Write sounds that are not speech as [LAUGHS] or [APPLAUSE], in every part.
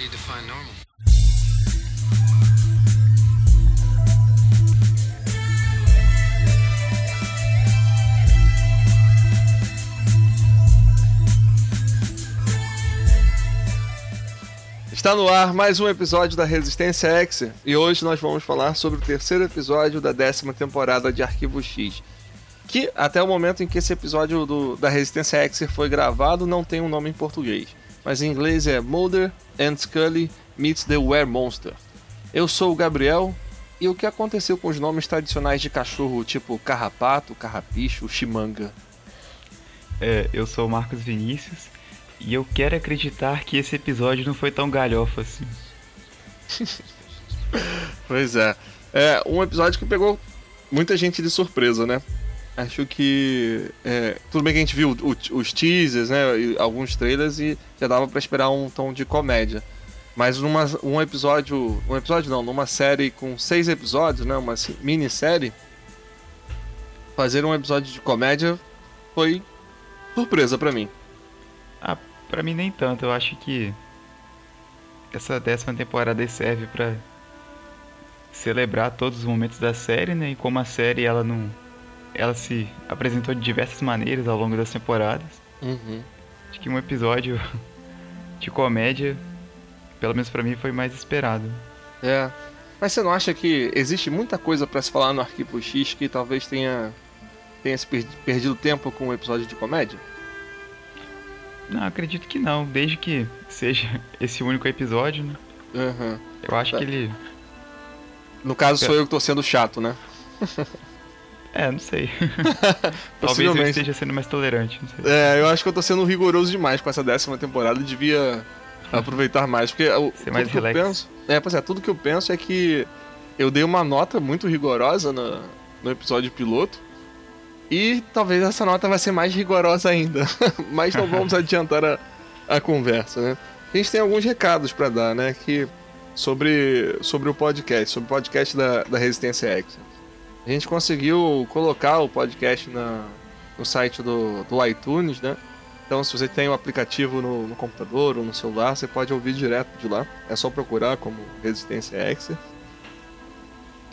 do you define normal? Está no ar mais um episódio da Resistência X e hoje nós vamos falar sobre o terceiro episódio da décima temporada de Arquivo X. Que até o momento em que esse episódio do, da Resistência X foi gravado não tem um nome em português, mas em inglês é Mulder and Scully Meets the Were Monster. Eu sou o Gabriel e o que aconteceu com os nomes tradicionais de cachorro tipo carrapato, carrapicho, chimanga? É, eu sou o Marcos Vinícius e eu quero acreditar que esse episódio não foi tão galhofa assim. [LAUGHS] pois é. É um episódio que pegou muita gente de surpresa, né? Acho que. É, tudo bem que a gente viu os teasers, né? Alguns trailers e já dava para esperar um tom de comédia. Mas numa, um episódio. Um episódio não, numa série com seis episódios, né? Uma minissérie. Fazer um episódio de comédia foi surpresa para mim. Ah, Pra mim nem tanto, eu acho que essa décima temporada serve para celebrar todos os momentos da série, né? E como a série ela não ela se apresentou de diversas maneiras ao longo das temporadas. Uhum. Acho que um episódio [LAUGHS] de comédia, pelo menos para mim, foi mais esperado. É. Mas você não acha que existe muita coisa para se falar no Arquivo X que talvez tenha tenha se perdido tempo com um episódio de comédia? Não, acredito que não. Desde que seja [LAUGHS] esse único episódio, né? Uhum. Eu acho que ele. No caso, sou eu que tô sendo chato, né? [LAUGHS] É, não sei. [LAUGHS] Talvez eu esteja sendo mais tolerante. É, eu acho que eu tô sendo rigoroso demais com essa décima temporada. Devia aproveitar mais. Porque Ser mais que eu penso. É, pois é, tudo que eu penso é que eu dei uma nota muito rigorosa no, no episódio piloto. E talvez essa nota vai ser mais rigorosa ainda. [LAUGHS] Mas não vamos [LAUGHS] adiantar a, a conversa, né? A gente tem alguns recados para dar, né? Que sobre, sobre o podcast, sobre o podcast da, da Resistência X. A gente conseguiu colocar o podcast na, no site do, do iTunes, né? Então, se você tem o um aplicativo no, no, computador ou no celular, você pode ouvir direto de lá. É só procurar como Resistência X.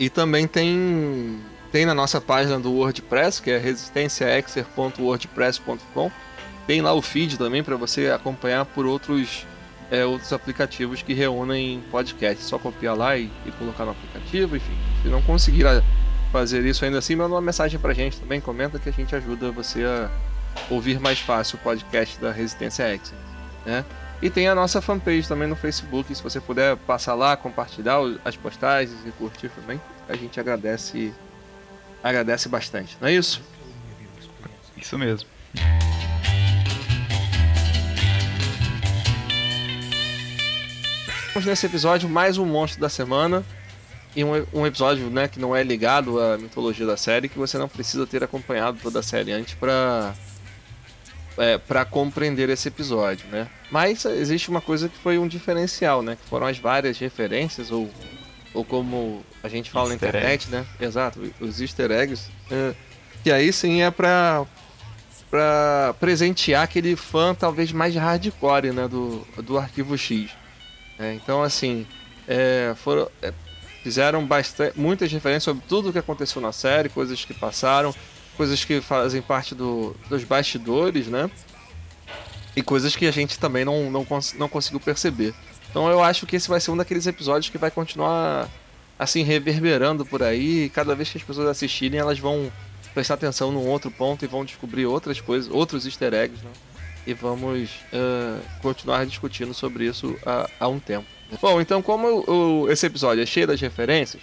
E também tem tem na nossa página do WordPress, que é resistenciaexer.wordpress.com. Tem lá o feed também para você acompanhar por outros, é, outros aplicativos que reúnem podcast. Só copiar lá e, e, colocar no aplicativo, enfim. Se não conseguir fazer isso ainda assim, manda uma mensagem pra gente também, comenta que a gente ajuda você a ouvir mais fácil o podcast da Resistência X. Né? E tem a nossa fanpage também no Facebook, se você puder passar lá, compartilhar as postagens e curtir também, a gente agradece agradece bastante, não é isso? Isso mesmo. Vamos nesse episódio mais um monstro da semana e um, um, episódio né, que não é ligado à mitologia da série, que você não precisa ter acompanhado toda a série antes para é, para compreender esse episódio, né? Mas existe uma coisa que foi um diferencial, né? Que foram as várias referências ou ou como a gente fala easter na internet, né? Exato, os easter eggs. É, que aí sim é pra, pra presentear aquele fã talvez mais hardcore, né? Do, do Arquivo X. É, então, assim, é, foram, é, fizeram bastante, muitas referências sobre tudo o que aconteceu na série, coisas que passaram, coisas que fazem parte do, dos bastidores, né? E coisas que a gente também não, não, cons não conseguiu perceber. Então eu acho que esse vai ser um daqueles episódios que vai continuar assim reverberando por aí. Cada vez que as pessoas assistirem, elas vão prestar atenção num outro ponto e vão descobrir outras coisas, outros easter eggs, né? E vamos uh, continuar discutindo sobre isso há, há um tempo. Bom, então como o, esse episódio é cheio das referências,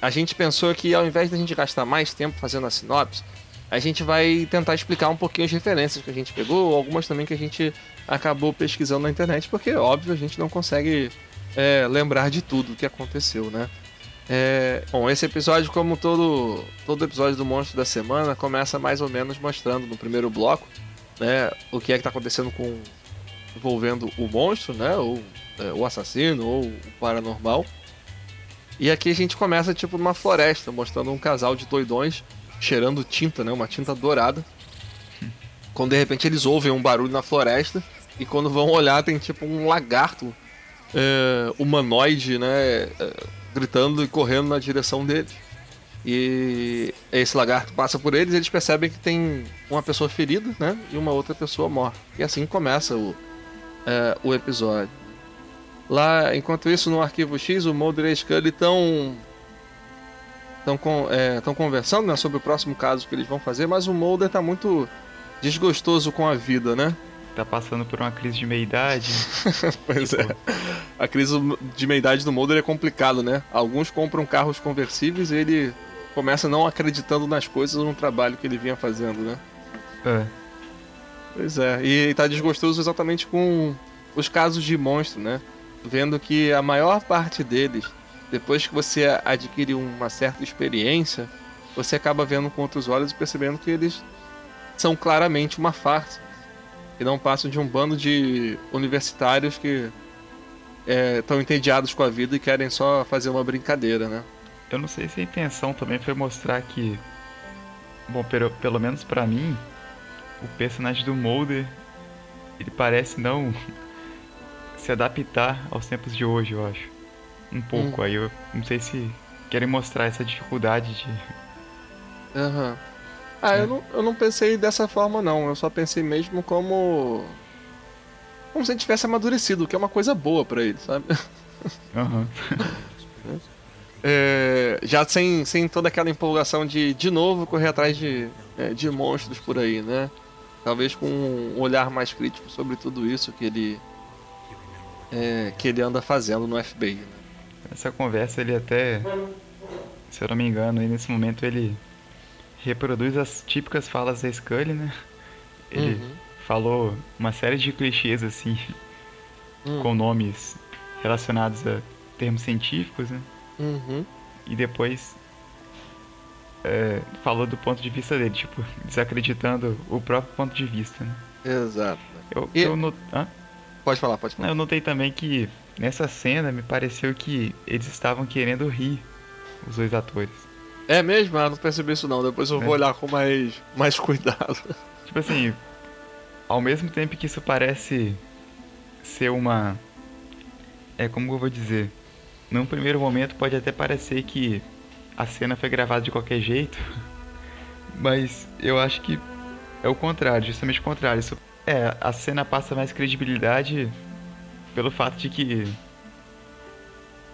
a gente pensou que ao invés da gente gastar mais tempo fazendo a sinopse, a gente vai tentar explicar um pouquinho as referências que a gente pegou, algumas também que a gente acabou pesquisando na internet, porque, óbvio, a gente não consegue é, lembrar de tudo o que aconteceu, né? É, bom, esse episódio, como todo, todo episódio do Monstro da Semana, começa mais ou menos mostrando no primeiro bloco né, o que é que está acontecendo com envolvendo o monstro, né, ou é, o assassino, ou o paranormal. E aqui a gente começa tipo numa floresta, mostrando um casal de doidões cheirando tinta, né, uma tinta dourada. Quando de repente eles ouvem um barulho na floresta e quando vão olhar, tem tipo um lagarto é, humanoide, né? É, gritando e correndo na direção deles. E esse lagarto passa por eles e eles percebem que tem uma pessoa ferida, né? E uma outra pessoa morta. E assim começa o, é, o episódio. Lá, enquanto isso, no arquivo X, o Mulder e a Scully estão estão é, conversando né, sobre o próximo caso que eles vão fazer, mas o Mulder está muito desgostoso com a vida, né? Tá passando por uma crise de meia-idade. [LAUGHS] pois tipo... é. A crise de meia-idade do Mulder é complicado, né? Alguns compram carros conversíveis e ele começa não acreditando nas coisas ou no trabalho que ele vinha fazendo, né? É. Pois é. E tá desgostoso exatamente com os casos de monstro, né? Vendo que a maior parte deles depois que você adquire uma certa experiência, você acaba vendo com outros olhos e percebendo que eles são claramente uma farsa. E não passam de um bando de universitários que estão é, entediados com a vida e querem só fazer uma brincadeira, né? Eu não sei se a intenção também foi mostrar que. Bom, pelo, pelo menos para mim, o personagem do Mulder ele parece não [LAUGHS] se adaptar aos tempos de hoje, eu acho um pouco. Hum. Aí eu não sei se querem mostrar essa dificuldade de. Aham. Uhum. Ah, é. eu, não, eu não pensei dessa forma, não. Eu só pensei mesmo como. Como se ele tivesse amadurecido, que é uma coisa boa para ele, sabe? [LAUGHS] Aham. Uhum. é, já sem, sem toda aquela empolgação de, de novo, correr atrás de, é, de monstros por aí, né? Talvez com um olhar mais crítico sobre tudo isso que ele. É, que ele anda fazendo no FBI. Né? Essa conversa ele até, se eu não me engano, nesse momento ele reproduz as típicas falas da Scully, né? Ele uhum. falou uma série de clichês assim, uhum. com nomes relacionados a termos científicos, né? Uhum. E depois é, falou do ponto de vista dele, tipo, desacreditando o próprio ponto de vista, né? Exato. Eu, e... eu not... Pode falar, pode falar. Eu notei também que Nessa cena me pareceu que eles estavam querendo rir, os dois atores. É mesmo? Ah, não percebi isso não. Depois eu é. vou olhar com mais, mais cuidado. [LAUGHS] Tipo assim, ao mesmo tempo que isso parece ser uma. É como eu vou dizer. Num primeiro momento pode até parecer que a cena foi gravada de qualquer jeito. [LAUGHS] Mas eu acho que é o contrário, justamente o contrário. Isso, é, a cena passa mais credibilidade pelo fato de que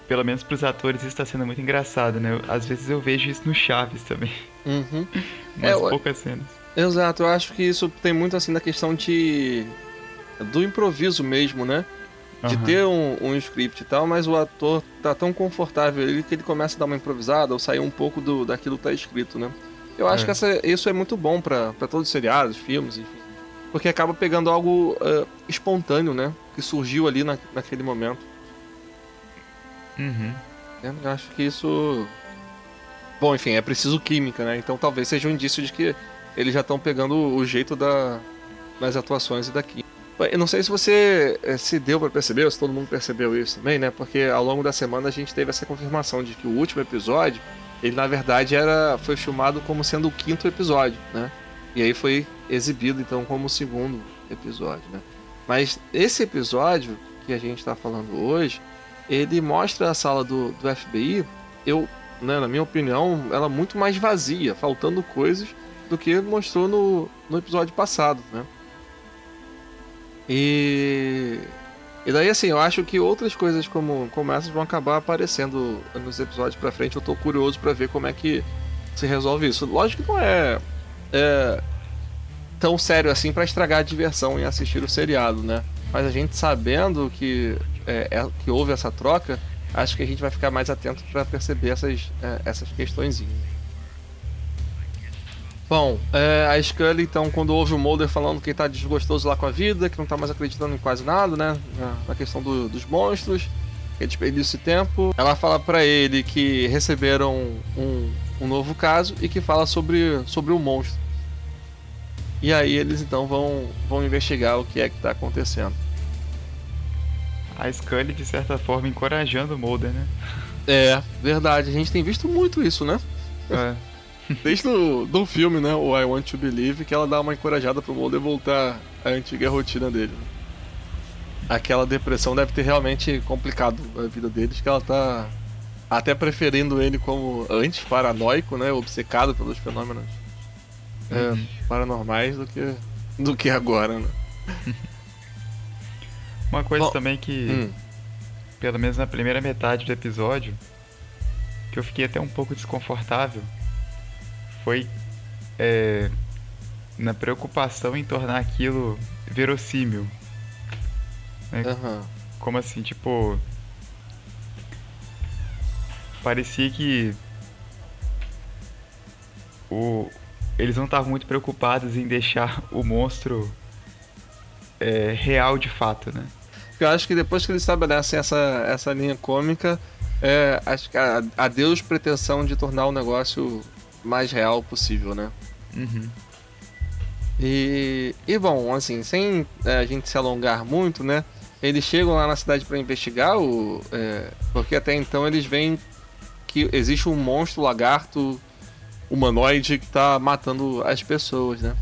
pelo menos para os atores isso está sendo muito engraçado, né? Às vezes eu vejo isso no Chaves também. Uhum. [LAUGHS] Mas é, poucas cenas. Exato, eu acho que isso tem muito assim da questão de do improviso mesmo, né? De uhum. ter um, um, script e tal, mas o ator tá tão confortável ali que ele começa a dar uma improvisada ou sair um pouco do, daquilo que tá escrito, né? Eu acho é. que essa, isso é muito bom para todos os seriados, filmes, enfim. Porque acaba pegando algo uh, espontâneo, né? Que surgiu ali na, naquele momento. Uhum. Eu acho que isso. Bom, enfim, é preciso química, né? Então talvez seja um indício de que eles já estão pegando o jeito da, das atuações e da química. Eu não sei se você eh, se deu para perceber, ou se todo mundo percebeu isso também, né? Porque ao longo da semana a gente teve essa confirmação de que o último episódio, ele na verdade era foi filmado como sendo o quinto episódio, né? E aí foi exibido então como o segundo episódio, né? Mas esse episódio que a gente está falando hoje, ele mostra a sala do, do FBI, eu, né, na minha opinião, ela muito mais vazia, faltando coisas do que mostrou no, no episódio passado, né? E e daí, assim, eu acho que outras coisas como, como essas vão acabar aparecendo nos episódios pra frente. Eu tô curioso para ver como é que se resolve isso. Lógico que não é é, tão sério assim para estragar a diversão em assistir o seriado, né? Mas a gente sabendo que, é, é, que houve essa troca, acho que a gente vai ficar mais atento para perceber essas, é, essas questões. Bom, é, a Scully, então, quando ouve o Mulder falando que tá desgostoso lá com a vida, que não tá mais acreditando em quase nada, né? Na questão do, dos monstros, que desperdício de tempo, ela fala para ele que receberam um, um novo caso e que fala sobre, sobre o monstro. E aí eles então vão, vão investigar o que é que está acontecendo. A Scully, de certa forma, encorajando o Mulder, né? É, verdade. A gente tem visto muito isso, né? É. [LAUGHS] Desde o do filme, né? O I Want to Believe, que ela dá uma encorajada pro Mulder voltar à antiga rotina dele. aquela depressão deve ter realmente complicado a vida deles, que ela tá até preferindo ele como antes paranoico, né, obcecado pelos fenômenos é, uhum. paranormais do que do que agora, né? Uma coisa Bom, também que hum. pelo menos na primeira metade do episódio que eu fiquei até um pouco desconfortável foi é, na preocupação em tornar aquilo verossímil. Né? Uhum. Como assim, tipo. Parecia que. O, eles não estavam muito preocupados em deixar o monstro é, real de fato, né? Eu acho que depois que eles estabelecem essa, essa linha cômica, é, acho que a, a Deus pretensão de tornar o negócio mais real possível, né? Uhum. E, e bom, assim, sem é, a gente se alongar muito, né? Eles chegam lá na cidade para investigar, o, é, porque até então eles veem que existe um monstro lagarto humanoide que está matando as pessoas, né?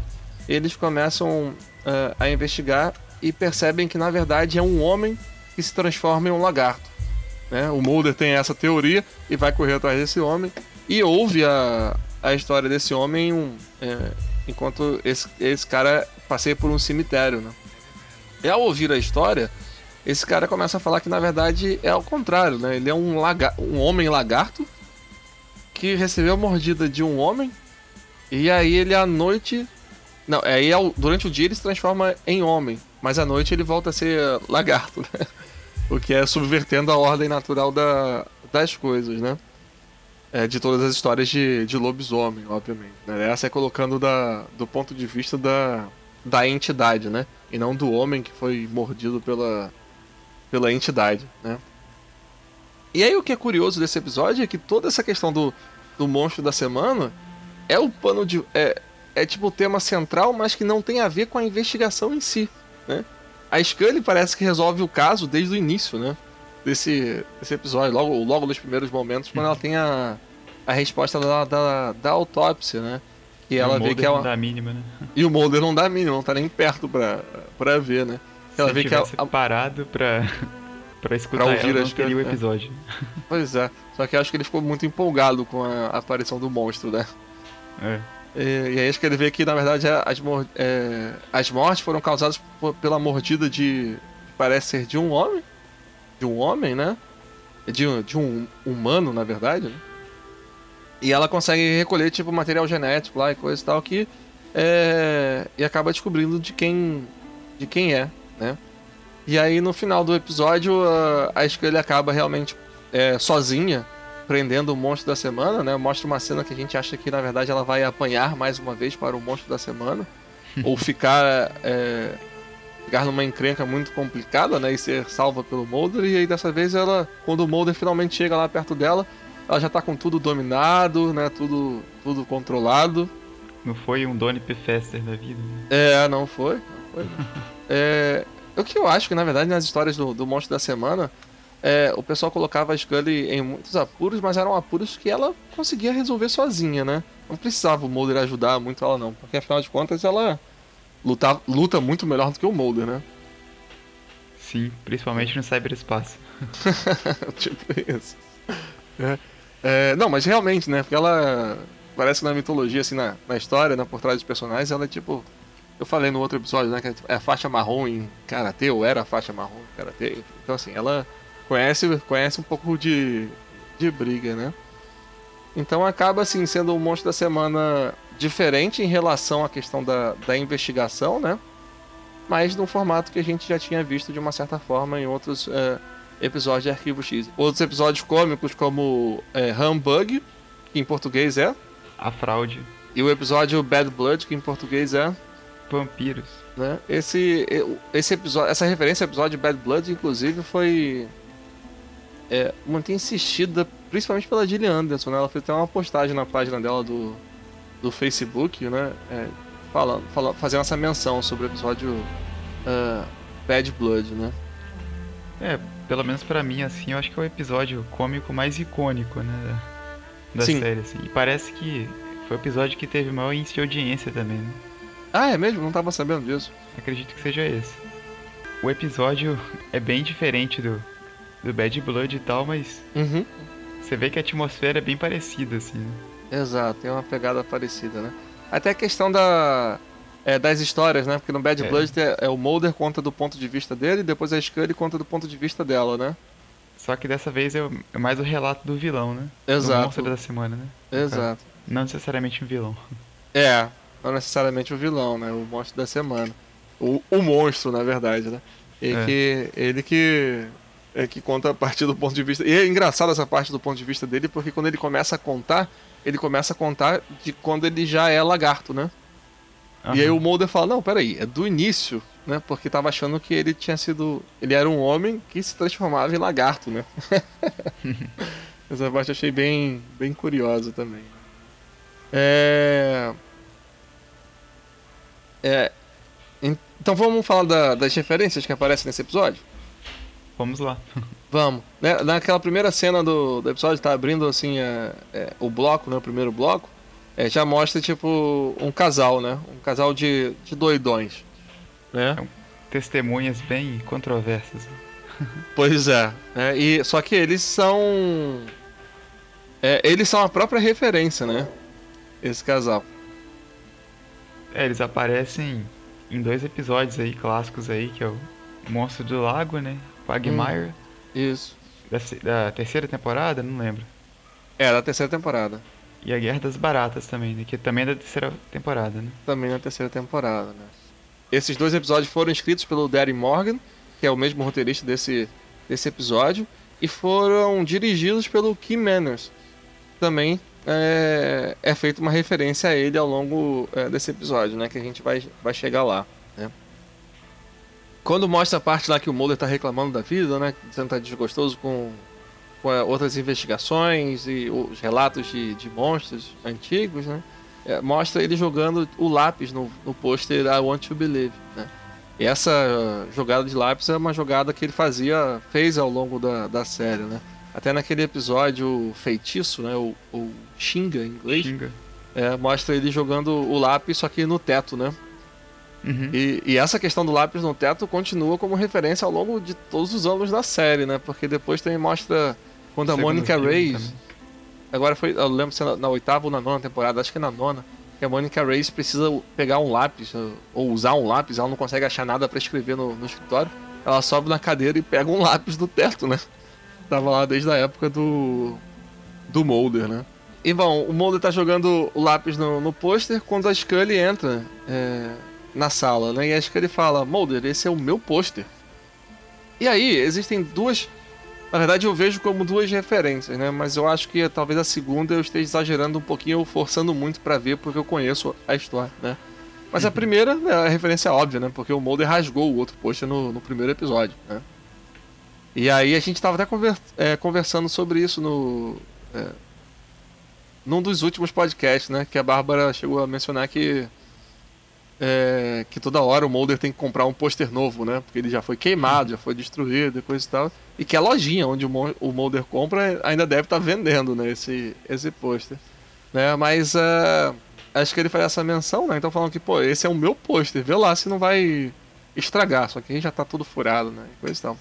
Eles começam é, a investigar e percebem que na verdade é um homem que se transforma em um lagarto. Né? O Mulder tem essa teoria e vai correr atrás desse homem e ouve a, a história desse homem um, é, enquanto esse, esse cara passeia por um cemitério, né? E ao ouvir a história, esse cara começa a falar que na verdade é ao contrário, né? Ele é um, laga um homem lagarto que recebeu a mordida de um homem e aí ele à noite. Não, aí durante o dia ele se transforma em homem, mas à noite ele volta a ser lagarto, né? [LAUGHS] O que é subvertendo a ordem natural da, das coisas, né? É, de todas as histórias de, de lobisomem, obviamente. Né? Essa é colocando da, do ponto de vista da, da entidade, né? E não do homem que foi mordido pela, pela entidade, né? E aí o que é curioso desse episódio é que toda essa questão do, do monstro da semana é o pano de. É, é tipo o tema central, mas que não tem a ver com a investigação em si, né? A Scully parece que resolve o caso desde o início, né? Desse, desse episódio, logo, logo nos primeiros momentos, quando ela tem a, a resposta da, da, da autópsia, né? E, ela vê que ela. não dá mínima, né? [LAUGHS] E o Mulder não dá mínima, não tá nem perto pra, pra ver, né? Se ela vê que ela. parado pra, [LAUGHS] pra escutar pra ouvir ela, não teria o episódio. [LAUGHS] Pois é, só que acho que ele ficou muito empolgado com a aparição do monstro, né? É. E, e aí acho que ele vê que, na verdade, as, é, as mortes foram causadas pela mordida de. parece ser de um homem de um homem, né? De, de um humano, na verdade, né? E ela consegue recolher, tipo, material genético lá e coisa e tal que... É... E acaba descobrindo de quem... De quem é, né? E aí, no final do episódio, a, a Scully acaba realmente é, sozinha prendendo o monstro da semana, né? Mostra uma cena que a gente acha que, na verdade, ela vai apanhar mais uma vez para o monstro da semana. [LAUGHS] ou ficar... É ficar numa encrenca muito complicada, né? E ser salva pelo Mulder. E aí dessa vez ela, quando o Mulder finalmente chega lá perto dela, ela já tá com tudo dominado, né? Tudo, tudo controlado. Não foi um Donnie P. Fester da vida, né? É, não foi. Não foi. [LAUGHS] é, o que eu acho que, na verdade, nas histórias do, do Monstro da Semana, é, o pessoal colocava a Scully em muitos apuros, mas eram apuros que ela conseguia resolver sozinha, né? Não precisava o Mulder ajudar muito ela, não. Porque, afinal de contas, ela luta, luta muito melhor do que o Mulder, né? Sim, principalmente no cyberespaço. [LAUGHS] tipo isso. É, é, não, mas realmente, né? Porque ela parece na mitologia, assim, na, na história, né, por trás dos personagens, ela é tipo. Eu falei no outro episódio, né? Que é a faixa marrom em karatê, ou era a faixa marrom em karatê. Então, assim, ela conhece, conhece um pouco de, de briga, né? Então acaba, assim, sendo o monstro da semana diferente em relação à questão da, da investigação, né? Mas num formato que a gente já tinha visto de uma certa forma em outros é, episódios de Arquivo X. Outros episódios cômicos como é, Humbug, que em português é... A Fraude. E o episódio Bad Blood, que em português é... Vampiros. Né? Esse, esse episódio, essa referência ao episódio Bad Blood, inclusive, foi é, muito insistida, principalmente pela Gillian Anderson. Né? Ela fez até uma postagem na página dela do, do Facebook, né? É, falando, falando, fazendo essa menção sobre o episódio uh, Bad Blood, né? É, pelo menos para mim, assim, eu acho que é o episódio cômico mais icônico, né? Da Sim. série, assim. E parece que foi o episódio que teve maior índice de audiência também, né? Ah, é mesmo? Não tava sabendo disso. Acredito que seja esse. o episódio é bem diferente do, do Bad Blood e tal, mas Uhum. você vê que a atmosfera é bem parecida, assim. né? Exato, tem uma pegada parecida, né? Até a questão da, é, das histórias, né? Porque no Bad É. Blood é, é o Mulder conta do ponto de vista dele, e depois a Scully conta do ponto de vista dela, né? Só que dessa vez é, é mais o relato do vilão, né? Do Exato. monstro da semana, né? Exato. Não necessariamente um vilão. É, não necessariamente o vilão, né? O monstro da semana. O, o monstro, na verdade, né? E É. que, ele que é que conta a partir do ponto de vista. E é engraçado essa parte do ponto de vista dele, porque quando ele começa a contar, ele começa a contar de quando ele já é lagarto, né? E aí o Mulder fala, não, peraí, é do início, né? Porque tava achando que ele tinha sido. Ele era um homem que se transformava em lagarto, né? [LAUGHS] Essa parte eu achei bem, bem curiosa também. É. É. en- Então vamos falar da- das referências que aparecem nesse episódio? Vamos lá. Vamos. Né, Naquela primeira cena do, do episódio, tá abrindo assim é, é, o bloco, né? O primeiro bloco. é, já mostra, tipo, um casal, né? Um casal de, de doidões. Né? Testemunhas bem controversas. [LAUGHS] Pois é. né, E, só que eles são. é, eles são a própria referência, né? Esse casal. É, eles aparecem em dois episódios aí clássicos aí, que é o Monstro do Lago, né? Quagmire, Isso. da, da terceira temporada, não lembro. É, da terceira temporada. E a Guerra das Baratas também, né? Que também é da terceira temporada, né? Também na terceira temporada, né? Esses dois episódios foram escritos pelo Darry Morgan, que é o mesmo roteirista desse, desse episódio, e foram dirigidos pelo Kim Manners. Também é, é feita uma referência a ele ao longo é, desse episódio, né? Que a gente vai, vai chegar lá? Quando mostra a parte lá que o Mulder tá reclamando da vida, né? Dizendo que tá desgostoso com, com é, outras investigações e os relatos de, de monstros antigos, né? É, mostra ele jogando o lápis no, no pôster I Want to Believe, né? E essa jogada de lápis é uma jogada que ele fazia, fez ao longo da, da série, né? Até naquele episódio feitiço, né? O, o Xinga em inglês, Xinga. é, mostra ele jogando o lápis, só que no teto, né? Uhum. E, e essa questão do lápis no teto continua como referência ao longo de todos os anos da série, né? Porque depois também mostra quando a Segundo Monica Reyes. Agora foi, eu lembro se é na, na oitava ou na nona temporada, acho que é na nona, que a Monica Reyes precisa pegar um lápis, ou- usar um lápis, ela não consegue achar nada pra escrever no, no escritório. Ela sobe na cadeira e pega um [LAUGHS] lápis do teto, né? Tava lá desde a época do. do Mulder, né? E bom, o Mulder tá jogando o lápis no, no pôster quando a Scully entra é, na sala, né? E a Scully fala: Mulder, esse é o meu pôster. E aí, existem duas. Na verdade, eu vejo como duas referências, né? Mas eu acho que talvez a segunda eu esteja exagerando um pouquinho ou forçando muito pra ver, porque eu conheço a história, né? Mas a primeira né, a referência é óbvia, né? Porque o Mulder rasgou o outro pôster no, no primeiro episódio, né? E aí a gente tava até conver- é, conversando sobre isso no. é, num dos últimos podcasts, né? Que a Bárbara chegou a mencionar que. É, que toda hora o Mulder tem que comprar um pôster novo, né? Porque ele já foi queimado, já foi destruído e coisa e tal. E que a lojinha onde o, Mulder compra ainda deve estar vendendo, né? Esse, esse pôster. Né? Mas é, acho que ele faz essa menção, né? Então falando que, pô, esse é o meu pôster, vê lá se não vai estragar. Só que aí já tá tudo furado, né? E coisa e tal.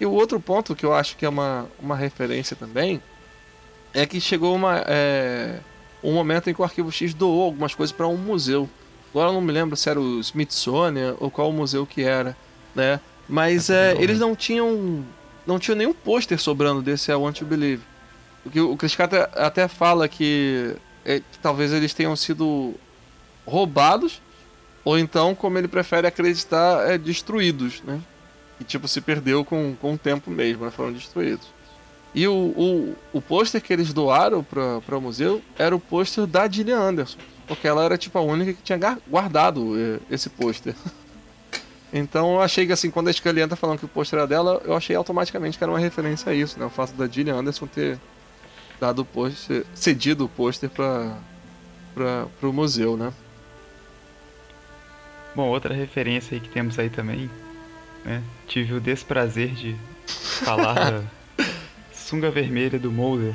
E o outro ponto que eu acho que é uma, uma referência também é que chegou uma, é, um momento em que o Arquivo X doou algumas coisas para um museu. Agora eu não me lembro se era o Smithsonian ou qual museu que era, né? Mas É, é, eles não tinham não tinham nenhum pôster sobrando desse I Want to Believe. O que o Chris Carter até fala que, é, talvez eles tenham sido roubados ou então, como ele prefere acreditar, é destruídos, né? E tipo, se perdeu com, com o tempo mesmo, né? Foram destruídos. E o, o, o pôster que eles doaram para o museu era o pôster da Gillian Anderson. Porque ela era tipo a única que tinha guardado eh, esse pôster. [LAUGHS] então eu achei que assim, quando a Scully entra falando que o pôster era dela, eu achei automaticamente que era uma referência a isso, né? O fato da Gillian Anderson ter dado o pôster, cedido o pôster para para o museu, né? Bom, outra referência aí que temos aí também, né? Tive o desprazer de falar [LAUGHS] sunga vermelha do Mulder,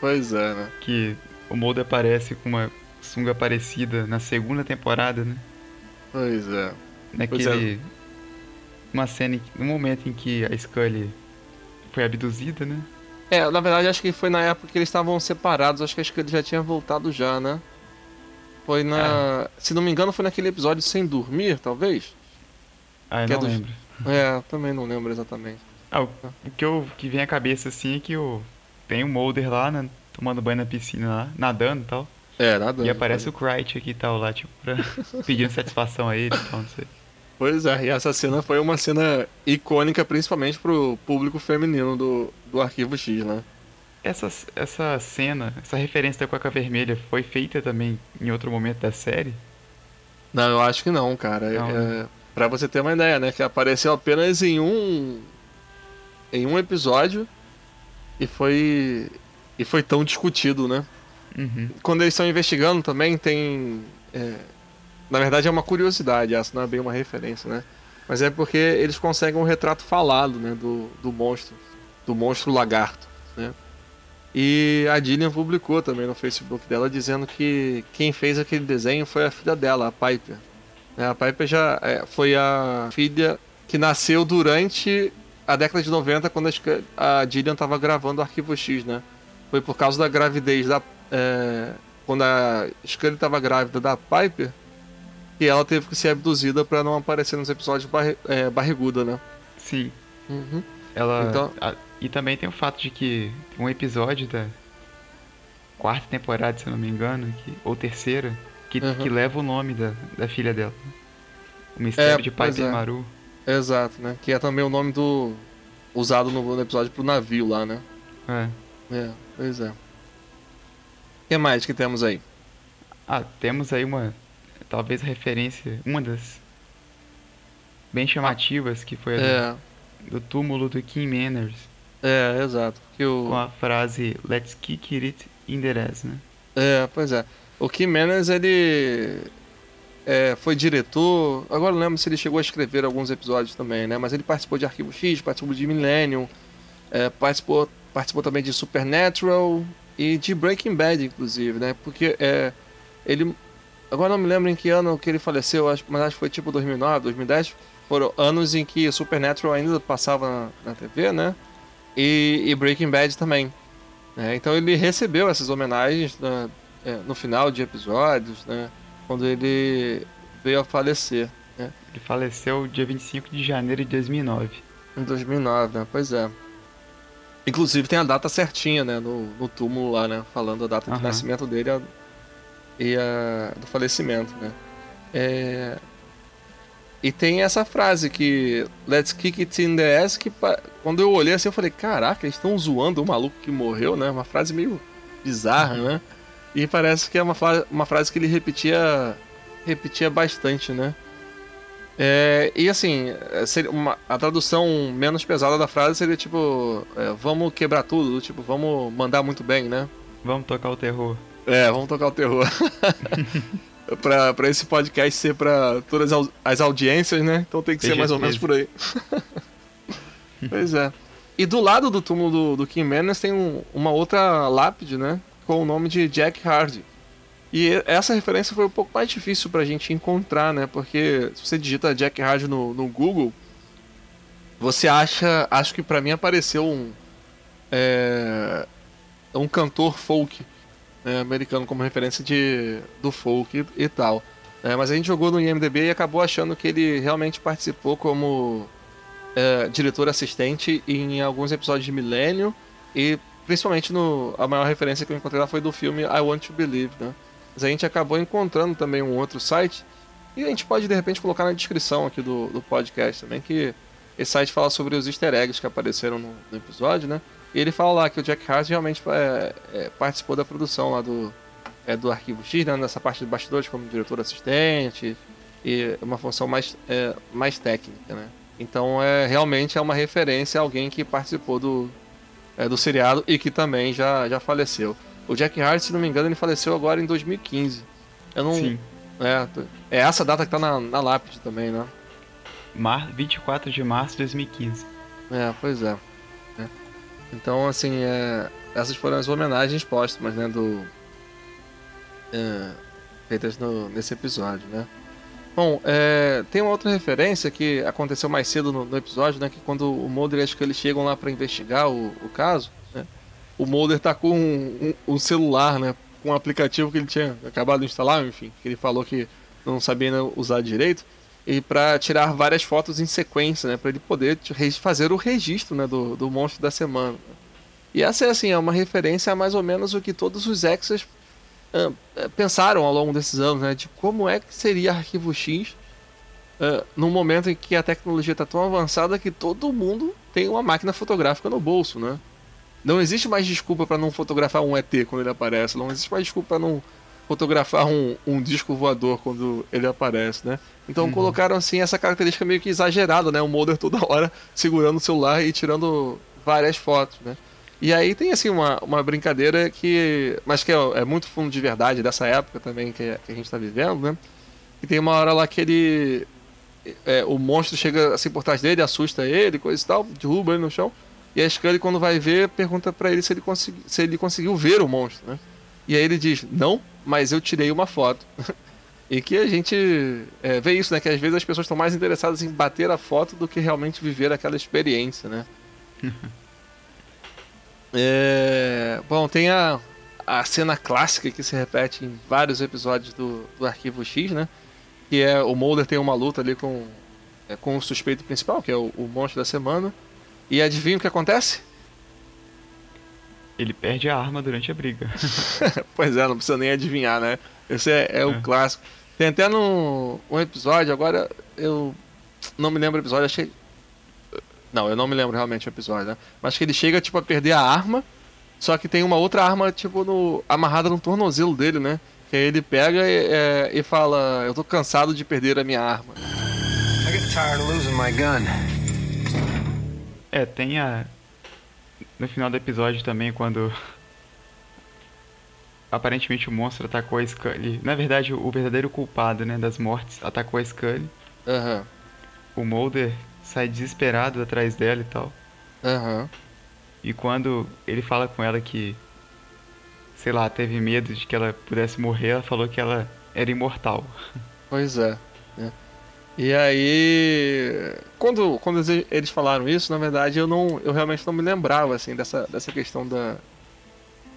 Pois é, né? que o Mulder aparece com uma sunga parecida na segunda temporada, né? Pois é. Naquele uma cena, em, no momento em que a Scully foi abduzida, né? É, na verdade acho que foi na época que eles estavam separados, acho que a Scully já tinha voltado já, né? Foi na. É. Se não me engano, foi naquele episódio Sem Dormir, talvez? Ah, eu que é não é lembro. É, também não lembro exatamente. Ah, o, o que, eu, que vem à cabeça assim é que o, tem o Mulder lá, né? Tomando banho na piscina lá, nadando e tal. É, nadando. E aparece pode. o Crichton aqui e tal lá, tipo, pra, [LAUGHS] pedindo satisfação a ele e tal, não sei. Pois é, e essa cena foi uma cena icônica, principalmente pro público feminino do, do Arquivo X, né? Essa, essa cena, essa referência da Cueca Vermelha foi feita também em outro momento da série? Não, eu acho que não, cara. Não, é, né? Pra você ter uma ideia, né? Que apareceu apenas em um. em um episódio e foi. e foi tão discutido, né? Uhum. Quando eles estão investigando também tem. É, na verdade é uma curiosidade, essa não é bem uma referência, né? Mas é porque eles conseguem um retrato falado, né? Do, do monstro. Do monstro lagarto, né? E a Dillian publicou também no Facebook dela dizendo que quem fez aquele desenho foi a filha dela, a Piper. É, a Piper já é, foi a filha que nasceu durante a década de 90, quando a Dillian estava gravando o Arquivo X, né? Foi por causa da gravidez da. É, quando a Scully estava grávida da Piper, que ela teve que ser abduzida para não aparecer nos episódios barri, é, barriguda, né? Sim. Uhum. Ela. Então... A, e também tem o fato de que um episódio da quarta temporada, se eu não me engano, que, ou terceira, que, uhum. que leva o nome da, da filha dela. O Mistério é, de Piper é. Maru. Exato, né? Que é também o nome do. usado no, no episódio pro navio lá, né? É. É, pois é. Que mais que temos aí? Ah, temos aí uma. Talvez a referência. Uma das. Bem chamativas, que foi a é. do, do, túmulo do Kim Manners. É, exato. Que o... Com a frase Let's kick it in the ass, né? É, pois é. O Kim Manners, ele é, foi diretor. Agora não lembro se ele chegou a escrever alguns episódios também, né? Mas ele participou de Arquivo X, participou de Millennium, é, participou, participou também de Supernatural e de Breaking Bad, inclusive, né? Porque é, ele. Agora não me lembro em que ano que ele faleceu, mas acho que foi tipo 2009, 2010. Foram anos em que Supernatural ainda passava na, na TV, né? E, e, Breaking Bad também. É, então ele recebeu essas homenagens na, é, no final de episódios, né? quando ele veio a falecer. Né? Ele faleceu dia 25 de janeiro de 2009. Em 2009, né? Pois é. Inclusive tem a data certinha, né? No, no túmulo lá, né? Falando a data uhum. de nascimento dele e a, do falecimento, né? É... E tem essa frase que Let's kick it in the ass que quando eu olhei assim eu falei, caraca, eles estão zoando o maluco que morreu, né? Uma frase meio bizarra, né? E parece que é uma, uma frase que ele repetia repetia bastante, né? É, e assim, seria uma, a tradução menos pesada da frase seria tipo: é, vamos quebrar tudo, tipo, vamos mandar muito bem, né? Vamos tocar o terror. É, vamos tocar o terror. [LAUGHS] pra, pra esse podcast ser pra todas as audiências, né? Então tem que ser mais ou menos por aí. [LAUGHS] pois é. E do lado do túmulo do, do Kim Manners tem um, uma outra lápide, né? com o nome de Jack Hardy. E essa referência foi um pouco mais difícil pra gente encontrar, né? Porque se você digita Jack Hardy no, no Google, você acha. Acho que pra mim apareceu um. É, um cantor folk né, americano como referência de, do folk e, e tal. É, mas a gente jogou no IMDB e acabou achando que ele realmente participou como é, diretor assistente em alguns episódios de Milênio e Principalmente no. A maior referência que eu encontrei lá foi do filme I Want to Believe, né? Mas a gente acabou encontrando também um outro site. E a gente pode de repente colocar na descrição aqui do, do podcast também, que esse site fala sobre os easter eggs que apareceram no, no episódio, né? E ele fala lá que o Jack Hart realmente é, é, participou da produção lá do, é, do Arquivo X, né? Nessa parte de bastidores como diretor assistente e uma função mais, é, mais técnica, né? Então é realmente é uma referência a alguém que participou do, é, do seriado e que também já, já faleceu. O Jack Hart, se não me engano, ele faleceu agora em 2015. Eu não. Sim. É, é essa data que tá na, na lápide também, né? Mar 24 de março de 2015. É, pois é. é. Então, assim, é, essas foram as homenagens póstumas, né, do... É, feitas no, nesse episódio, né? Bom, é, tem uma outra referência que aconteceu mais cedo no, no episódio, né? Que quando o Mulder e a Scully chegam lá para investigar o, o caso, o Mulder tá com um, um, um, celular, né? Com um aplicativo que ele tinha acabado de instalar, enfim, que ele falou que não sabia usar direito, e para tirar várias fotos em sequência, né? Para ele poder fazer o registro, né? Do, do monstro da semana. E essa é assim, é uma referência a mais ou menos o que todos os exas uh, pensaram ao longo desses anos, né? De como é que seria Arquivo X uh, num momento em que a tecnologia está tão avançada que todo mundo tem uma máquina fotográfica no bolso, né? Não existe mais desculpa para não fotografar um ET quando ele aparece, não existe mais desculpa para não fotografar um, um, disco voador quando ele aparece, né? Então uhum. colocaram assim essa característica meio que exagerada, né? O Mulder toda hora segurando o celular e tirando várias fotos, né? E aí tem assim uma, uma brincadeira que. Mas que é, é muito fundo de verdade dessa época também que, que a gente está vivendo, né? E tem uma hora lá que ele. É, o monstro chega assim por trás dele, assusta ele, coisa e tal, derruba ele no chão. E a Scully, quando vai ver, pergunta para ele se ele, consegui, se ele conseguiu ver o monstro, né? E aí ele diz: Não, mas eu tirei uma foto. [LAUGHS] e que a gente é, vê isso, né? Que às vezes as pessoas estão mais interessadas em bater a foto do que realmente viver aquela experiência, né? [LAUGHS] É... Bom, tem a, a cena clássica que se repete em vários episódios do, do Arquivo X, né? Que é o Mulder tem uma luta ali com, é, com o suspeito principal, que é o, o monstro da semana. E adivinha o que acontece? Ele perde a arma durante a briga. [LAUGHS] [LAUGHS] pois é, não precisa nem adivinhar, né? Esse é, é, é. o clássico. Tem até num um episódio, agora eu não me lembro o episódio, achei não, eu não me lembro realmente o episódio, né? Mas que ele chega, tipo, a perder a arma, só que tem uma outra arma, tipo, no, amarrada no tornozelo dele, né? Que aí ele pega e, é, e fala, eu tô cansado de perder a minha arma. I get tired of losing my gun. É, tem a... No final do episódio também, quando... Aparentemente o monstro atacou a Scully. Na verdade, o verdadeiro culpado, né, das mortes atacou a Scully. Aham. Uhum. O Mulder sai desesperado atrás dela e tal. Aham. Uhum. E quando ele fala com ela que, sei lá, teve medo de que ela pudesse morrer, ela falou que ela era imortal. Pois é. é. E aí, quando, quando eles falaram isso, na verdade eu não, eu realmente não me lembrava assim dessa, dessa questão da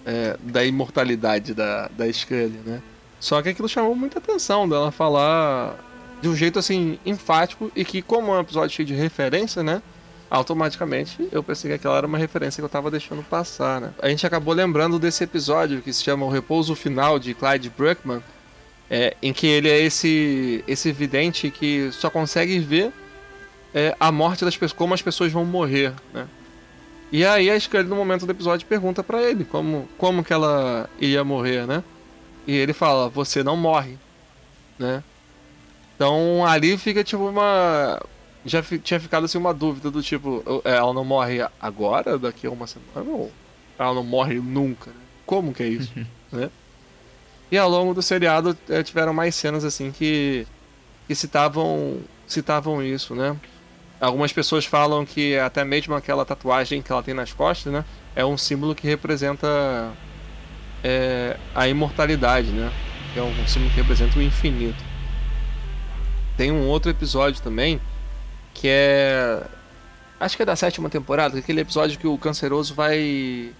é, da imortalidade da da Scully, né? Só que aquilo chamou muita atenção dela falar de um jeito assim enfático e que como é um episódio cheio de referência, né? Automaticamente eu pensei que aquela era uma referência que eu tava deixando passar, né? A gente acabou lembrando desse episódio que se chama O Repouso Final de Clyde Bruckman, é, em que ele é esse esse vidente que só consegue ver é, a morte das pessoas, como as pessoas vão morrer, né? E aí a Scully no momento do episódio pergunta para ele como como que ela ia morrer, né? E ele fala: "Você não morre", né? Então ali fica tipo uma. Já tinha ficado assim uma dúvida do tipo, é, ela não morre agora, daqui a uma semana, ou ela não morre nunca? Né? Como que é isso? [LAUGHS] né? E ao longo do seriado é, tiveram mais cenas assim que, que citavam, citavam isso, né? Algumas pessoas falam que até mesmo aquela tatuagem que ela tem nas costas, né? É um símbolo que representa é, a imortalidade, né? É um símbolo que representa o infinito tem um outro episódio também que é. Acho que é da sétima temporada, aquele episódio que o canceroso vai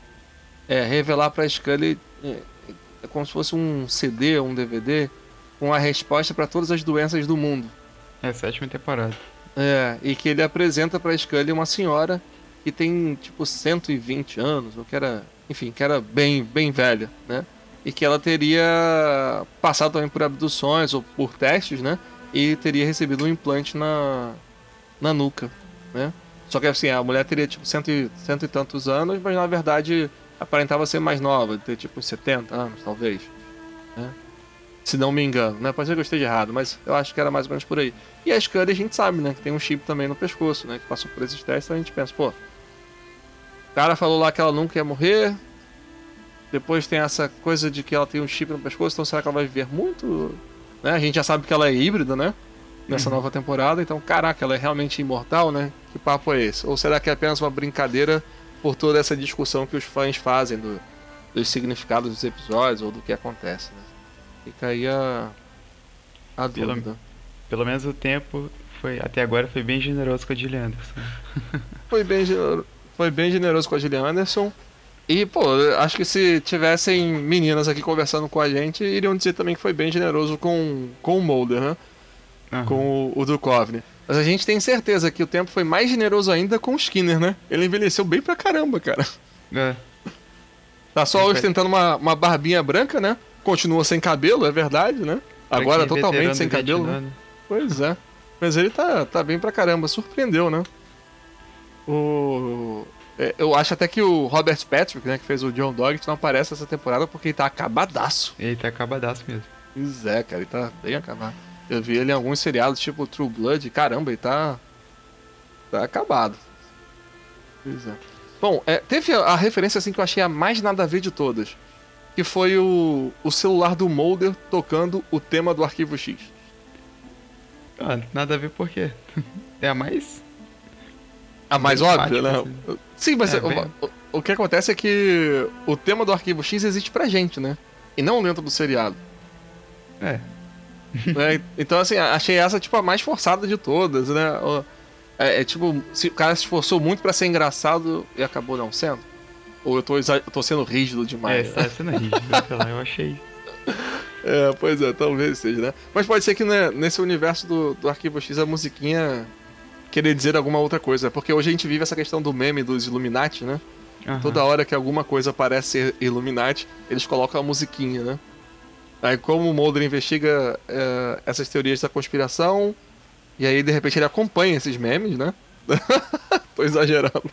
é, revelar pra Scully é, como se fosse um CD, um DVD, com a resposta para todas as doenças do mundo. É, sétima temporada. É, e que ele apresenta pra Scully uma senhora que tem tipo 120 anos, ou que era, enfim, que era bem, bem velha, né? E que ela teria passado também por abduções ou por testes, né? e teria recebido um implante na, na nuca, né? Só que assim, a mulher teria tipo cento e, cento e tantos anos, mas na verdade aparentava ser mais nova, ter tipo 70 anos, talvez. Né? Se não me engano, né? Pode ser que eu esteja errado, mas eu acho que era mais ou menos por aí. E a Scully a gente sabe, né? Que tem um chip também no pescoço, né? Que passou por esses testes, então a gente pensa, pô. O cara falou lá que ela nunca ia morrer. Depois tem essa coisa de que ela tem um chip no pescoço, então será que ela vai viver muito? Né? A gente já sabe que ela é híbrida, né? Nessa uhum. nova temporada, então, caraca, ela é realmente imortal, né? Que papo é esse? Ou será que é apenas uma brincadeira por toda essa discussão que os fãs fazem do, dos significados dos episódios ou do que acontece, né? Fica aí a, a dúvida. Pelo, pelo menos o tempo foi até agora foi bem generoso com a Gillian Anderson. [LAUGHS] foi bem generoso, foi bem generoso com a Gillian Anderson. E, pô, acho que se tivessem meninas aqui conversando com a gente, iriam dizer também que foi bem generoso com, com o Mulder, né? Uhum. Com o, o Duchovny. Mas a gente tem certeza que o tempo foi mais generoso ainda com o Skinner, né? Ele envelheceu bem pra caramba, cara. É. Tá só ostentando uma, uma barbinha branca, né? Continua sem cabelo, é verdade, né? Agora totalmente sem cabelo. Né? Pois é. Mas ele tá, tá bem pra caramba, surpreendeu, né? O... É, eu acho até que o Robert Patrick, né, que fez o John Doggett, não aparece essa temporada porque ele tá acabadaço. Ele tá acabadaço mesmo. Pois é, cara, ele tá bem acabado. Eu vi ele em alguns seriados, tipo True Blood, caramba, ele tá. tá acabado. Pois é. Bom, é, teve a, referência assim que eu achei a mais nada a ver de todas. Que foi o, o celular do Mulder tocando o tema do arquivo X. Ah, nada a ver por quê? É a mais a mais óbvia, né? Assim. Sim, mas é, bem... o, o, que acontece é que o tema do arquivo X existe pra gente, né? E não dentro do seriado. É. [LAUGHS] é então, assim, achei essa, tipo, a mais forçada de todas, né? É, é tipo, se o cara se esforçou muito para ser engraçado e acabou não sendo. Ou eu tô, eu tô sendo rígido demais. É, você tá sendo rígido, sei lá, [LAUGHS] eu achei. É, pois é, talvez seja, né? Mas pode ser que né, nesse universo do, do Arquivo X a musiquinha querer dizer alguma outra coisa. Porque hoje a gente vive essa questão do meme dos Illuminati, né? Uhum. Toda hora que alguma coisa parece ser Illuminati, eles colocam a musiquinha, né? Aí como o Mulder investiga é, essas teorias da conspiração, e aí de repente ele acompanha esses memes, né? [LAUGHS] Tô exagerando.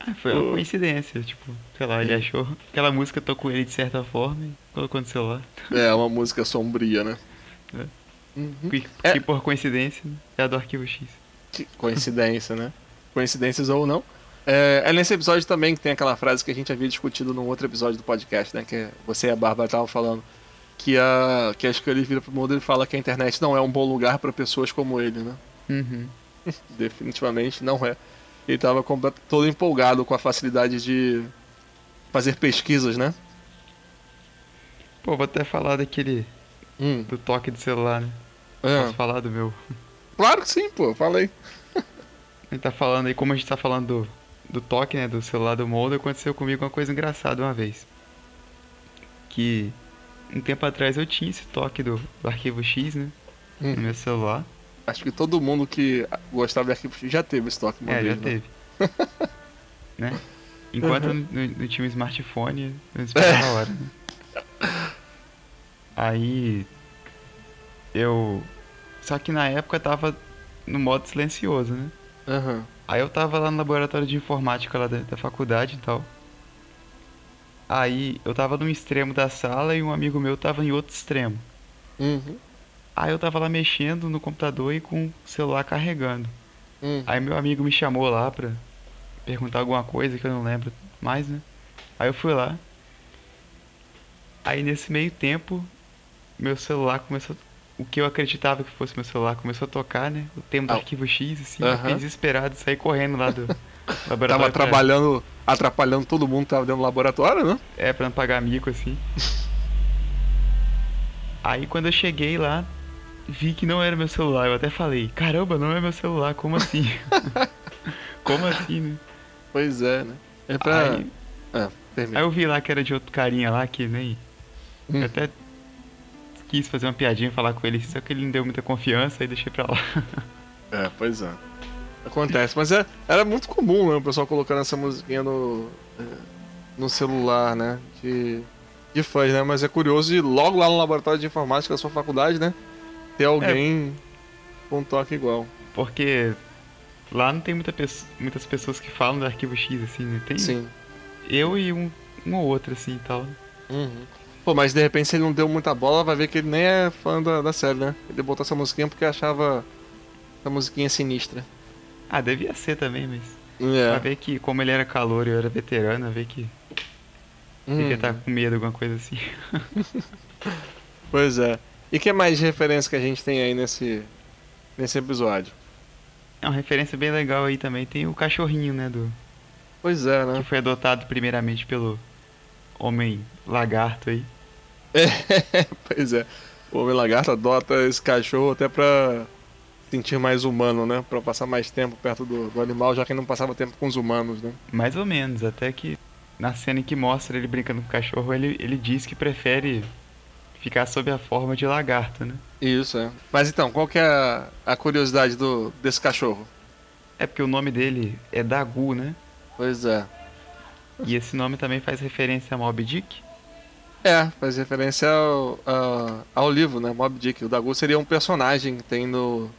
Ah, foi uma coincidência, tipo, sei lá, ele achou. Aquela música tocou ele de certa forma e colocou no celular. É, uma música sombria, né? É. Uhum. Que, é. que, por coincidência é a do arquivo X. Que coincidência, né? Coincidências ou não. É, é, nesse episódio também que tem aquela frase que a gente havia discutido num outro episódio do podcast, né? Que você e a Bárbara estavam falando. Que a, que a Scully vira pro mundo e fala que a internet não é um bom lugar para pessoas como ele, né? Uhum. [LAUGHS] Definitivamente não é. Ele tava todo empolgado com a facilidade de fazer pesquisas, né? Pô, vou até falar daquele hum. do toque do celular, né? É. Posso falar do meu? Claro que sim, pô, falei. [LAUGHS] gente tá falando aí, como a gente tá falando do, do toque, né, do celular do Moldo, aconteceu comigo uma coisa engraçada uma vez. Que um tempo atrás eu tinha esse toque do, do arquivo X, né? Hum. No meu celular. Acho que todo mundo que gostava de arquivo X já teve esse toque uma é, vez, já né? teve. [LAUGHS] né? Enquanto uhum. não, não, tinha um smartphone, eu [LAUGHS] esperava a hora, né? Aí eu. Só que na época eu tava no modo silencioso, né? Uhum. Aí eu tava lá no laboratório de informática lá da, da faculdade e tal. Aí eu tava num extremo da sala e um amigo meu tava em outro extremo. Uhum. Aí eu tava lá mexendo no computador e com o celular carregando. Uhum. Aí meu amigo me chamou lá pra perguntar alguma coisa que eu não lembro mais, né? Aí eu fui lá. Aí nesse meio tempo meu celular começou. O que eu acreditava que fosse meu celular começou a tocar, né? O tema do ah. arquivo X, assim, eu fiquei desesperado, saí correndo lá do [LAUGHS] laboratório. tava trabalhando, atrapalhando todo mundo que tava dentro do laboratório, né? É, pra não pagar mico, assim. [LAUGHS] Aí quando eu cheguei lá, vi que não era meu celular. Eu até falei, caramba, não é meu celular, como assim? [LAUGHS] como assim, né? Pois é, né? É pra. Aí, ah, aí eu vi lá que era de outro carinha lá que nem. Hum. até quis fazer uma piadinha, falar com ele, só que ele não deu muita confiança e deixei pra lá. [LAUGHS] É, pois é. Acontece, mas é, era muito comum, né, o pessoal colocando essa musiquinha no, é, no celular, né, de, de fãs, né, mas é curioso e logo lá no laboratório de informática da sua faculdade, né, ter alguém é, com um toque igual. Porque lá não tem muita muitas pessoas que falam do arquivo X, assim, né, tem Sim. eu e um, um ou outro, assim, e tal. Uhum. Pô, mas de repente se ele não deu muita bola, vai ver que ele nem é fã da, da série, né? Ele botou essa musiquinha porque achava essa musiquinha sinistra. Ah, devia ser também, mas. É. Pra ver que, como ele era calor e eu era veterano, ver que. Hum. Devia estar com medo, alguma coisa assim. [LAUGHS] pois é. E que mais de referência que a gente tem aí nesse, nesse episódio? É uma referência bem legal aí também. Tem o cachorrinho, né? Do... Pois é, né? Que foi adotado primeiramente pelo homem lagarto aí. É, [LAUGHS] pois é. o Homem Lagarto adota esse cachorro até pra sentir mais humano, né? Pra passar mais tempo perto do, do animal, já que ele não passava tempo com os humanos, né? Mais ou menos, até que na cena em que mostra ele brincando com o cachorro, ele, ele diz que prefere ficar sob a forma de lagarto, né? Isso, é. Mas então, qual que é a, a curiosidade do, desse cachorro? É porque o nome dele é Dagu, né? Pois é. E esse nome também faz referência a Mob Dick? É, faz referência ao, ao, ao livro, né? Mob Dick. O Dagu seria um personagem que tem no,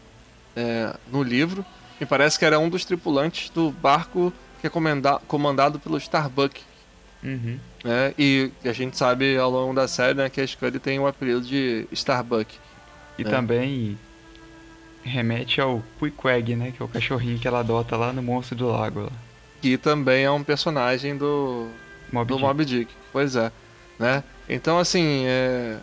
é, no livro. Me parece que era um dos tripulantes do barco que é comanda comandado pelo Starbuck. Uhum. Né? E a gente sabe ao longo da série né, que a Scully tem o apelido de Starbuck. E É. também remete ao Queequeg, né? Que é o cachorrinho que ela adota lá no Monstro do Lago. Lá. Que também é um personagem do, Mob do Dick. Mob Dick. Pois é. Né? Então, assim, é...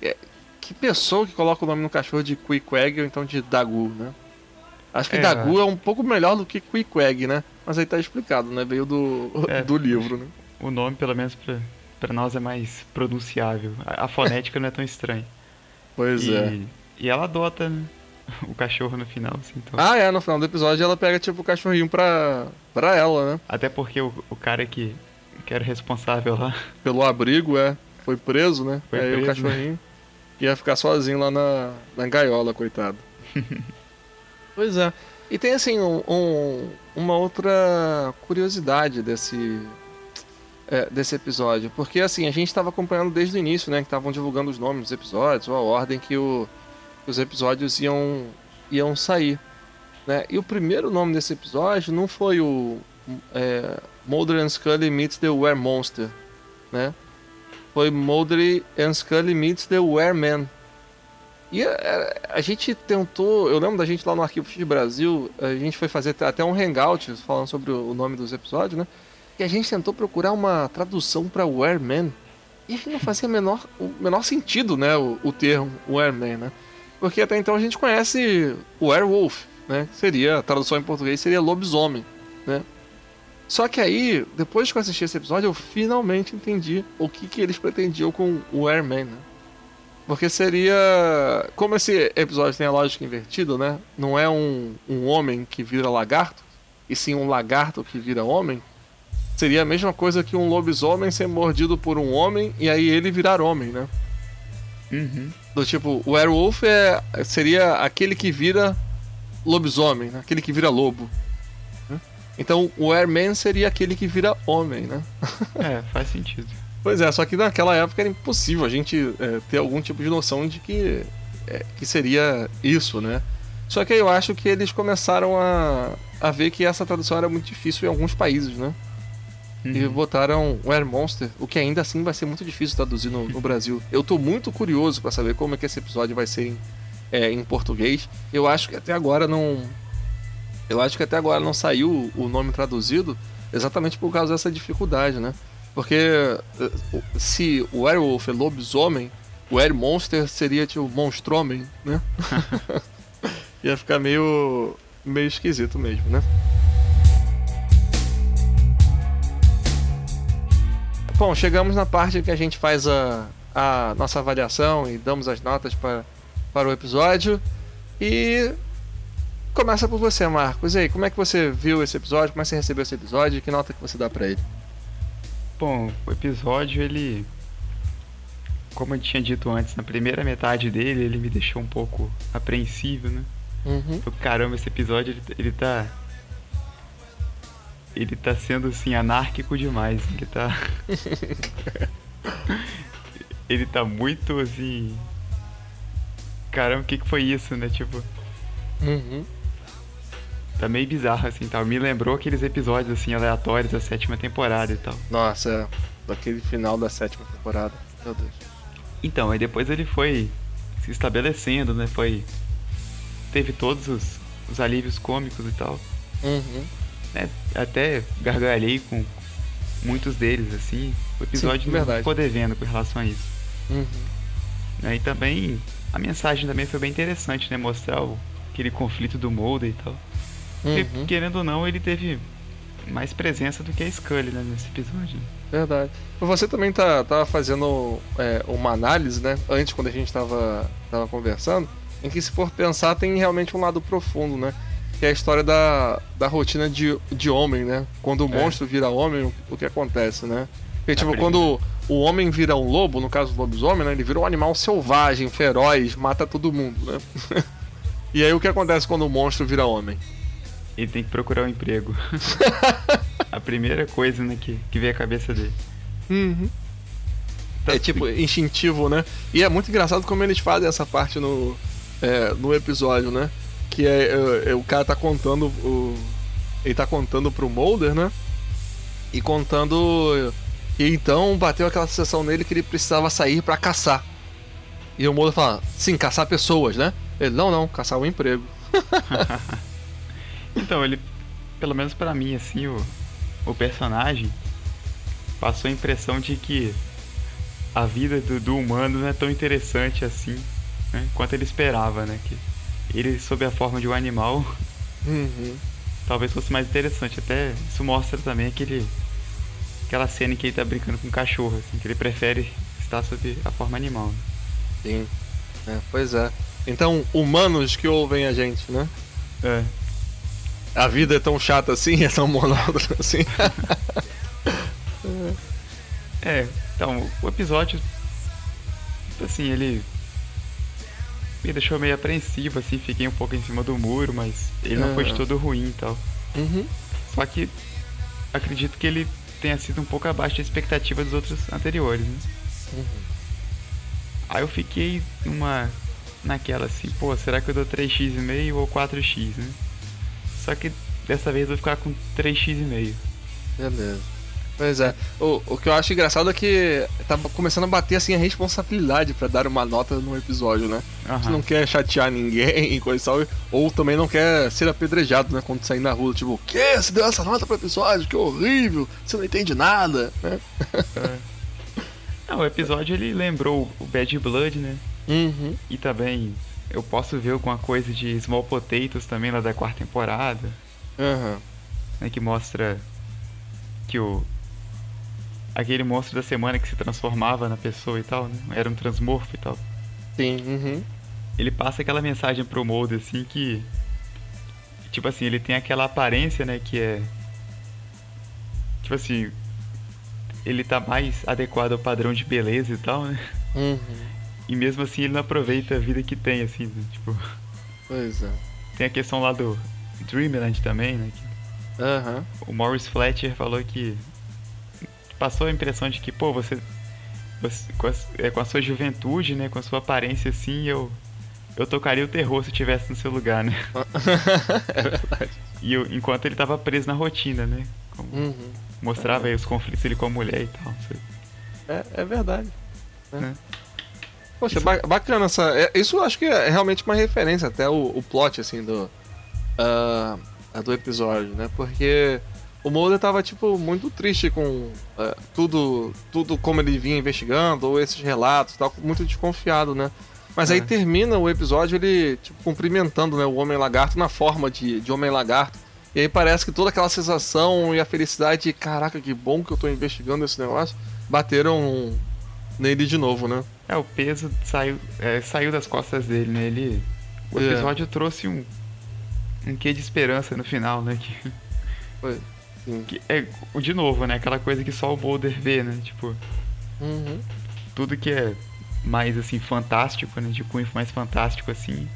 é- Que pessoa que coloca o nome no cachorro de Queequeg ou então de Dagu, né? Acho que É. Dagu é um pouco melhor do que Queequeg, né? Mas aí tá explicado, né? Veio do, É. do livro, né? O nome, pelo menos pra, pra nós, é mais pronunciável. A, a fonética não é tão estranha. Pois e, é. e ela adota né, [LAUGHS] o cachorro no final, assim. Então. Ah, é, no final do episódio ela pega tipo o cachorrinho pra, pra ela, né? Até porque o, o cara que, que era responsável lá [LAUGHS] Pelo abrigo, é. Foi preso, né? Foi aí o preso, cachorrinho ia ficar sozinho lá na, na gaiola, coitado. [LAUGHS] pois é. E tem assim, um, um- uma outra curiosidade desse. é, desse episódio. Porque assim, a gente estava acompanhando desde o início, né? Que estavam divulgando os nomes dos episódios, ou a ordem que, o- os episódios iam, iam sair. Né? E o primeiro nome desse episódio não foi o é, Mulder and Scully meets the Were Monster, né? Foi Mulder and Scully meets the Were Man. E a, a gente tentou, eu lembro da gente lá no Arquivo X Brasil, a gente foi fazer até um hangout falando sobre o nome dos episódios, né? E a gente tentou procurar uma tradução para Were Man. E não fazia menor, o menor sentido, né? O, o termo Were Man, né? Porque até então a gente conhece o Werewolf, né? Seria, a tradução em português seria lobisomem, né? Só que aí, depois que eu assisti esse episódio, eu finalmente entendi o que, que eles pretendiam com o Airman, né? Porque seria. Como esse episódio tem a lógica invertida, né? Não é um, um homem que vira lagarto, e sim um lagarto que vira homem. Seria a mesma coisa que um lobisomem ser mordido por um homem e aí ele virar homem, né? Uhum. Do tipo, o werewolf é, seria aquele que vira lobisomem, né? aquele que vira lobo. Então o Airman seria aquele que vira homem, né? [LAUGHS] É, faz sentido. Pois é, só que naquela época era impossível a gente é, ter algum tipo de noção de que, é, que seria isso, né? Só que eu acho que eles começaram a, a ver que essa tradução era muito difícil em alguns países, né? E Uhum. botaram o Air Monster, o que ainda assim vai ser muito difícil traduzir no, no Brasil. Eu tô muito curioso pra saber como é que esse episódio vai ser em, é, em português. Eu acho que até agora não. Eu acho que até agora não saiu o nome traduzido exatamente por causa dessa dificuldade, né? Porque eh, se o Werewolf é lobisomem, o Air Monster seria tipo monstromem, né? [LAUGHS] [LAUGHS] Ia ficar meio. meio esquisito mesmo, né? Bom, chegamos na parte que a gente faz a, a nossa avaliação e damos as notas para, para o episódio. E começa por você, Marcos. E aí, como é que você viu esse episódio? Como é que você recebeu esse episódio? Que nota que você dá para ele? Bom, o episódio, ele. Como eu tinha dito antes, na primeira metade dele, ele me deixou um pouco apreensivo, né? Uhum. Caramba, esse episódio, ele, ele tá. Ele tá sendo, assim, anárquico demais. Ele tá. [LAUGHS] ele tá muito, assim. Caramba, o que que foi isso, né? Tipo, Uhum. tá meio bizarro, assim, tal. Me lembrou aqueles episódios, assim, aleatórios da sétima temporada e tal. Nossa, é, daquele final da sétima temporada. Meu Deus. Então, aí depois ele foi se estabelecendo, né? Foi. Teve todos os, os alívios cômicos e tal. Uhum. Né? Até gargalhei com muitos deles, assim. O episódio Sim, não verdade. ficou devendo com relação a isso. Uhum. né? E também a mensagem também foi bem interessante, né? Mostrar o, aquele conflito do Mulder e tal. Porque, Uhum. querendo ou não, ele teve mais presença do que a Scully né, nesse episódio. Verdade. Você também tá, tá fazendo é, uma análise, né? Antes, quando a gente tava, tava conversando, em que, se for pensar, tem realmente um lado profundo, né? Que é a história da, da rotina de, de homem, né? Quando o é. monstro vira homem, o, o que acontece, né? Porque, tipo, quando o homem vira um lobo, no caso do lobisomem, né? Ele vira um animal selvagem, feroz, mata todo mundo, né? [LAUGHS] e aí o que acontece quando o monstro vira homem? Ele tem que procurar um emprego. [LAUGHS] a primeira coisa né, que, que vem à cabeça dele. Uhum. Tá é tipo instintivo, né? E é muito engraçado como eles fazem essa parte no, é, no episódio, né? Que é, é, é, o cara tá contando o, ele tá contando pro Mulder, né? E contando e então bateu aquela sensação nele que ele precisava sair para caçar. E o Mulder fala: "Sim, caçar pessoas, né?" Ele: "Não, não, caçar um emprego." [LAUGHS] [LAUGHS] então, ele pelo menos para mim assim, o o personagem passou a impressão de que a vida do, do humano não é tão interessante assim né, quanto ele esperava, né? Que ele, sob a forma de um animal, uhum. talvez fosse mais interessante. Até isso mostra também aquele, aquela cena em que ele tá brincando com um cachorro, assim, que ele prefere estar sob a forma animal. Né? Sim, é, pois é. Então, humanos que ouvem a gente, né? É. A vida é tão chata assim, é tão monótona assim. é, então, o episódio. Assim, ele. Me deixou meio apreensivo, assim, fiquei um pouco em cima do muro, mas ele não foi de todo ruim e tal. Uhum. Só que acredito que ele tenha sido um pouco abaixo da expectativa dos outros anteriores, né? Uhum. Aí eu fiquei numa. naquela assim, pô, será que eu dou 3x ou 4x, né? Só que dessa vez eu vou ficar com 3x. Beleza. Pois é. O, o que eu acho engraçado é que tá começando a bater assim a responsabilidade para dar uma nota no episódio, né? Uhum. Você não quer chatear ninguém [LAUGHS] e coisa e tal, ou também não quer ser apedrejado, né? Quando sair na rua, tipo, o que? Você deu essa nota pro episódio? Que horrível! Você não entende nada, né? É. Não, o episódio ele lembrou o Bad Blood, né? Uhum. E também eu posso ver alguma coisa de Small Potatoes também lá da quarta temporada. Uhum. Né, que mostra que o. Aquele monstro da semana que se transformava na pessoa e tal, né? Era um transmorfo e tal. Sim, uhum. Ele passa aquela mensagem pro Molde assim que. Tipo assim, ele tem aquela aparência, né, que é. Tipo assim. Ele tá mais adequado ao padrão de beleza e tal, né? Uhum. E mesmo assim ele não aproveita a vida que tem, assim, né? tipo. Pois é. Tem a questão lá do Dreamland também, né? Que... Uhum. O Morris Fletcher falou que passou a impressão de que, pô, você, você com, a, é, com, a, sua juventude, né, com a sua aparência assim, eu eu tocaria o terror se eu estivesse no seu lugar, né? [LAUGHS] [LAUGHS] é verdade. E eu, enquanto ele tava preso na rotina, né? Como uhum. Mostrava é. aí os conflitos ele com a mulher e tal. É, é verdade. Né? É. Poxa, isso... bacana essa. É, isso eu acho que é realmente uma referência até o, o plot, assim, do. Uh, do episódio, né? Porque o Mulder tava, tipo, muito triste com uh, tudo, tudo como ele vinha investigando, ou esses relatos, tal, muito desconfiado, né? Mas é. aí termina o episódio ele, tipo, cumprimentando né, o Homem Lagarto na forma de, de Homem Lagarto. E aí parece que toda aquela sensação e a felicidade de caraca, que bom que eu tô investigando esse negócio, bateram nele de novo, né? É, o peso saiu, é, saiu das costas dele, né? Ele, o é. episódio é. trouxe um, um quê de esperança no final, né? Que, [LAUGHS] Foi. Que é, de novo, né? Aquela coisa que só o Boulder vê, né? Tipo, uhum. tudo que é mais, assim, fantástico, né? De cunho mais fantástico, assim.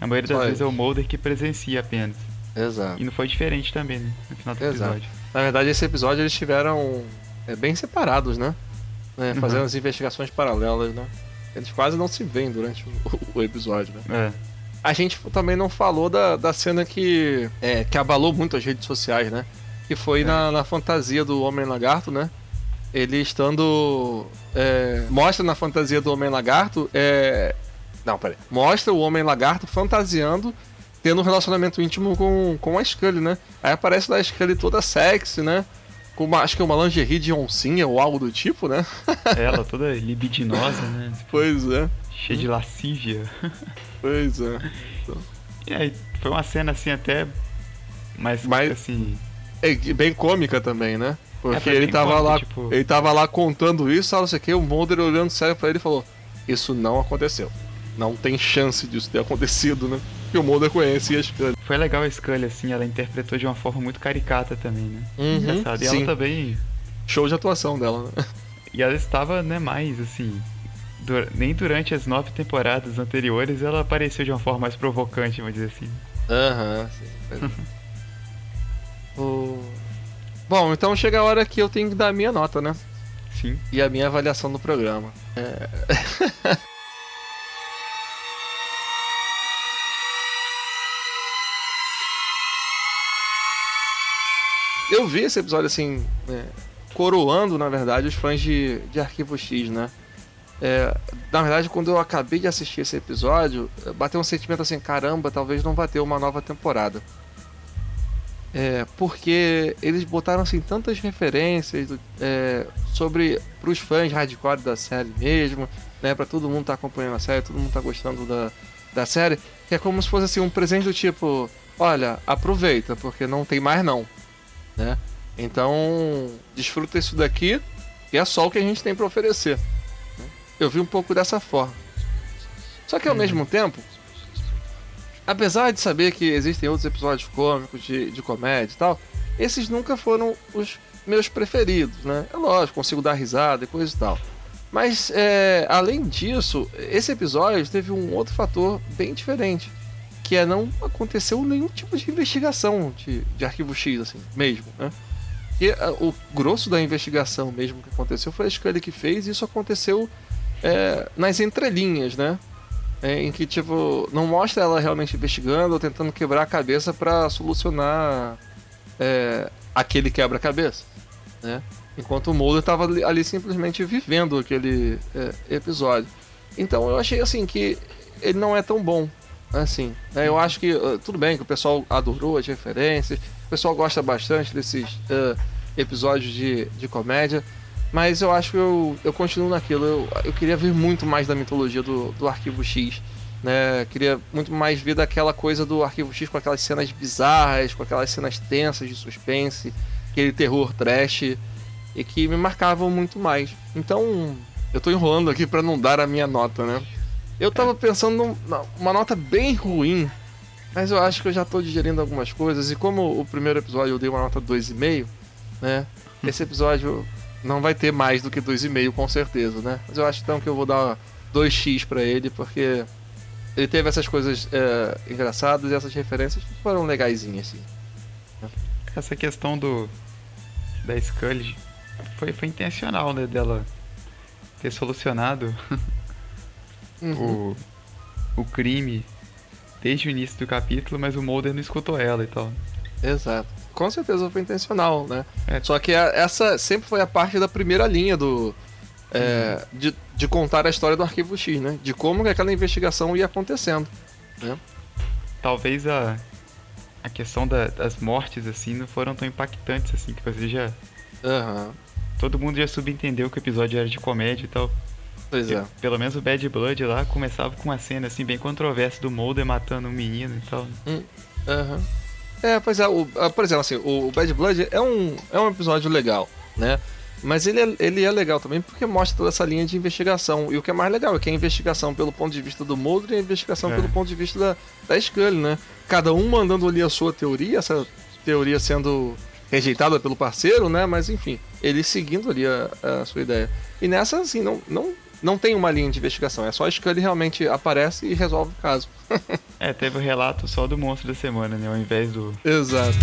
A maioria das vezes é o Mulder que presencia apenas. Exato. E não foi diferente também, né? No final do Exato. episódio. Na verdade, esse episódio eles tiveram é, bem separados, né? né? Fazendo uhum. as investigações paralelas, né? Eles quase não se veem durante o, [LAUGHS] o episódio, né? É. A gente também não falou da, da cena que, é, que abalou muito as redes sociais, né? Que foi é. na, na fantasia do Homem-Lagarto, né? Ele estando. É, mostra na fantasia do Homem-Lagarto. É... Não, peraí. Mostra o Homem-Lagarto fantasiando, tendo um relacionamento íntimo com, com a Scully, né? Aí aparece da Scully toda sexy, né? com uma, acho que é uma lingerie de oncinha ou algo do tipo, né? [LAUGHS] Ela toda libidinosa, né? [LAUGHS] Pois é. Cheia de lascívia. Pois é. E aí, foi uma cena assim até. Mas, Mas assim. É bem cômica também, né? Porque É, ele tava cômico, lá, tipo- ele tava lá contando isso, não sei o que, o Mulder olhando sério pra ele e falou: Isso não aconteceu. Não tem chance disso ter acontecido, né? Porque o Mulder conhecia as coisas. Foi legal a Scully, assim, ela interpretou de uma forma muito caricata também, né? Uhum, Engraçado. E sim. ela também. Show de atuação dela, né? E ela estava, né, mais assim. dur- Nem durante as nove temporadas anteriores ela apareceu de uma forma mais provocante, vamos dizer assim. Aham, sim. [LAUGHS] é. O- Bom, então chega a hora que eu tenho que dar a minha nota, né? Sim. E a minha avaliação do programa. É... [LAUGHS] eu vi esse episódio assim, né, coroando, na verdade, os fãs de, de Arquivo X, né? É, na verdade, quando eu acabei de assistir esse episódio, bateu um sentimento assim: caramba, talvez não vá ter uma nova temporada. É, porque eles botaram assim tantas referências do- é, sobre para os fãs hardcore da série mesmo, né, para todo mundo tá acompanhando a série, todo mundo tá gostando da, da série, que é como se fosse assim um presente do tipo, olha, aproveita porque não tem mais não, né? Então desfruta isso daqui, que é só o que a gente tem para oferecer. né? Eu vi um pouco dessa forma. Só que ao mesmo tempo, apesar de saber que existem outros episódios cômicos de, de comédia e tal, esses nunca foram os meus preferidos, né? É lógico, consigo dar risada e coisa e tal. Mas, é, além disso, esse episódio teve um outro fator bem diferente, que é não aconteceu nenhum tipo de investigação de, de arquivo X, assim, mesmo, né? E ah, o grosso da investigação mesmo que aconteceu foi a Scully que fez, e isso aconteceu é, nas entrelinhas, né? É, em que, tipo, não mostra ela realmente investigando ou tentando quebrar a cabeça pra solucionar é, aquele quebra-cabeça, né? Enquanto o Mulder tava ali, ali simplesmente vivendo aquele é, episódio. Então eu achei, assim, que ele não é tão bom, assim. né? Eu acho que, uh, tudo bem que o pessoal adorou as referências, o pessoal gosta bastante desses uh, episódios de, de comédia, mas eu acho que eu, eu continuo naquilo. Eu, eu queria ver muito mais da mitologia do, do Arquivo X. Né? Queria muito mais ver daquela coisa do Arquivo X com aquelas cenas bizarras, com aquelas cenas tensas de suspense, aquele terror trash, e que me marcavam muito mais. Então, eu tô enrolando aqui pra não dar a minha nota, né? Eu tava pensando num- numa nota bem ruim, mas eu acho que eu já tô digerindo algumas coisas, e como o primeiro episódio eu dei uma nota 2,5, né? Esse episódio não vai ter mais do que 2,5 com certeza, né? Mas eu acho então que eu vou dar 2x pra ele, porque ele teve essas coisas é, engraçadas e essas referências foram legaisinhas, assim. Essa questão do. da Scully foi, foi intencional, né? Dela ter solucionado [LAUGHS] Uhum. o, o crime desde o início do capítulo, mas o Mulder não escutou ela e tal. Exato. Com certeza foi intencional, né? É. Só que a- essa sempre foi a parte da primeira linha do. é, de, de contar a história do Arquivo X, né? De como que aquela investigação ia acontecendo. Talvez a, a questão da- das mortes, assim, não foram tão impactantes assim, que você já. Aham. Todo mundo já subentendeu que o episódio era de comédia e tal. Pois é. Pelo menos o Bad Blood lá começava com uma cena assim bem controversa do Mulder matando um menino e tal. Aham. É, pois é, o, ah, por exemplo, assim, o, Bad Blood é um, é um episódio legal, né? Mas ele é, ele é legal também porque mostra toda essa linha de investigação. E o que é mais legal é que é a investigação pelo ponto de vista do Mulder e a investigação É. pelo ponto de vista da, da Scully, né? Cada um mandando ali a sua teoria, essa teoria sendo rejeitada pelo parceiro, né? Mas enfim, ele seguindo ali a, a sua ideia. E nessa, assim, não, não, não tem uma linha de investigação. É só a Scully realmente aparece e resolve o caso. [LAUGHS] É, teve o relato só do monstro da semana, né? Ao invés do. Exato.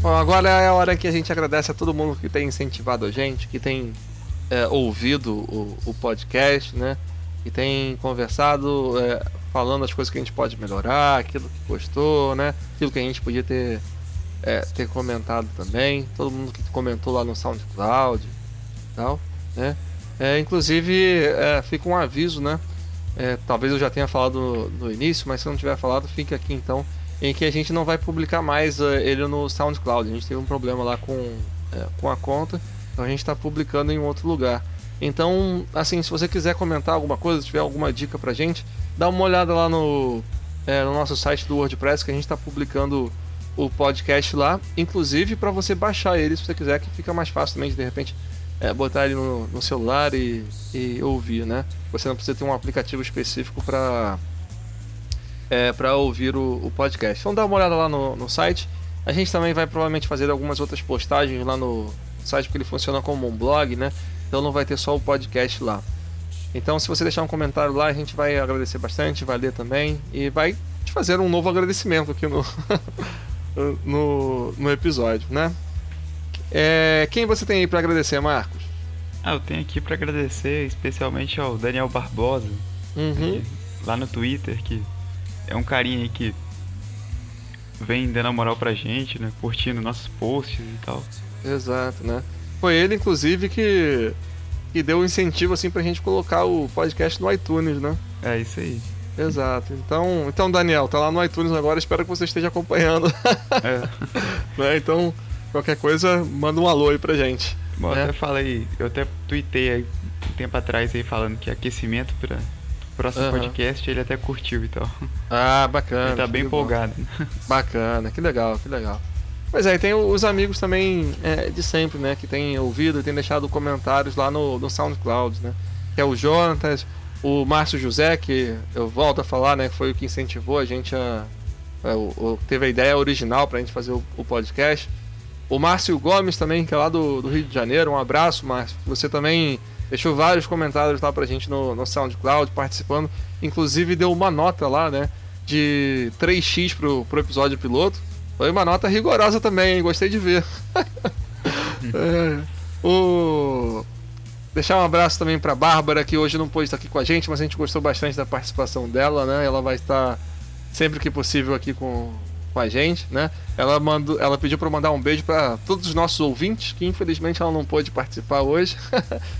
Bom, agora é a hora que a gente agradece a todo mundo que tem incentivado a gente, que tem é, ouvido o, o podcast, né? Que tem conversado, é, falando as coisas que a gente pode melhorar, aquilo que gostou, né? Aquilo que a gente podia ter, é, ter comentado também. Todo mundo que comentou lá no SoundCloud e tal, né? É, inclusive, é, fica um aviso, né? É, talvez eu já tenha falado no, início, mas se não tiver falado, fica aqui então. Em que a gente não vai publicar mais é, ele no SoundCloud. A gente teve um problema lá com, com a conta, então a gente está publicando em outro lugar. Então, assim, se você quiser comentar alguma coisa, tiver alguma dica pra gente, dá uma olhada lá no, é, no nosso site do WordPress, que a gente está publicando o podcast lá, inclusive para você baixar ele se você quiser, que fica mais fácil também de, de repente é, botar ele no, no celular e, e, ouvir, né? Você não precisa ter um aplicativo específico para é, para ouvir o, o, podcast. Então dá uma olhada lá no, no site. A gente também vai provavelmente fazer algumas outras postagens lá no site porque ele funciona como um blog, né? Então não vai ter só o podcast lá. Então se você deixar um comentário lá, a gente vai agradecer bastante, vai ler também e vai te fazer um novo agradecimento aqui no, [LAUGHS] no, no episódio, né? É, quem você tem aí para agradecer, Marcos? Ah, eu tenho aqui para agradecer especialmente ao Daniel Barbosa, uhum. lá no Twitter, que é um carinha aí que vem dando a moral pra gente, né? Curtindo nossos posts e tal. Exato, né? Foi ele, inclusive, que, que deu o um incentivo assim pra gente colocar o podcast no iTunes, né? É isso aí. Exato. Então, então Daniel, tá lá no iTunes agora, espero que você esteja acompanhando. [LAUGHS] É. [LAUGHS] né? Então, qualquer coisa, manda um alô aí pra gente. Bom, né? até falei, eu até tuitei aí, um tempo atrás aí falando que aquecimento para próximo uhum. podcast ele até curtiu e tal. Ah, bacana. Ele tá bem empolgado. Bacana, que legal, que legal. Pois é, e tem os amigos também é, de sempre, né? Que tem ouvido e tem deixado comentários lá no, no SoundCloud, né? Que é o Jonatas, o Márcio José, que eu volto a falar, né? Que foi o que incentivou a gente a. a, a teve a ideia original pra gente fazer o, o, podcast. O Márcio Gomes também, que é lá do, do, Rio de Janeiro. Um abraço, Márcio. Você também deixou vários comentários lá pra gente no, no SoundCloud, participando. Inclusive deu uma nota lá, né? De 3x pro, pro episódio piloto. Foi uma nota rigorosa também, hein? Gostei de ver. [LAUGHS] é, o... Deixar um abraço também para Bárbara, que hoje não pôde estar aqui com a gente, mas a gente gostou bastante da participação dela, né? Ela vai estar sempre que possível aqui com, com a gente, né? Ela, mandou, ela pediu para mandar um beijo para todos os nossos ouvintes, que infelizmente ela não pôde participar hoje.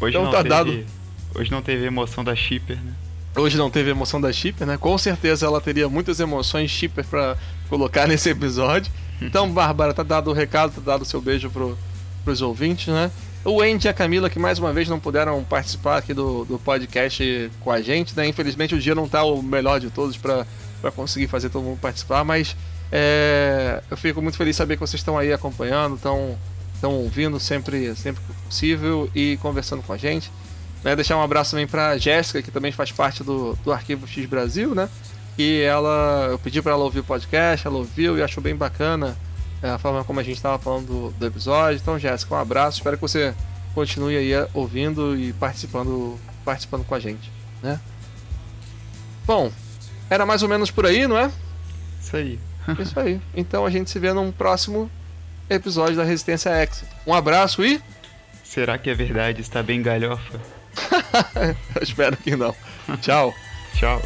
Hoje então não tá teve, dado. Hoje não teve emoção da Shipper, né? Hoje não teve emoção da Shipper, né? Com certeza ela teria muitas emoções Shipper para colocar nesse episódio. Então, Bárbara, tá dado o recado, tá dado o seu beijo pro, pros ouvintes, né? O Andy e a Camila, que mais uma vez não puderam participar aqui do, do podcast com a gente, né? Infelizmente o dia não tá o melhor de todos para conseguir fazer todo mundo participar, mas é, eu fico muito feliz de saber que vocês estão aí acompanhando, estão estão ouvindo sempre, sempre que possível e conversando com a gente. Né, deixar um abraço também para Jéssica, que também faz parte do, do Arquivo X Brasil, né? E ela, eu pedi para ela ouvir o podcast, ela ouviu e achou bem bacana é, a forma como a gente estava falando do, do, episódio. Então, Jéssica, um abraço. Espero que você continue aí é, ouvindo e participando, participando com a gente, né? Bom, era mais ou menos por aí, não é? Isso aí. [LAUGHS] Isso aí. Então a gente se vê num próximo episódio da Resistência X. Um abraço e. Será que é verdade? Está bem galhofa? [LAUGHS] espero que não. Tchau. Tchau.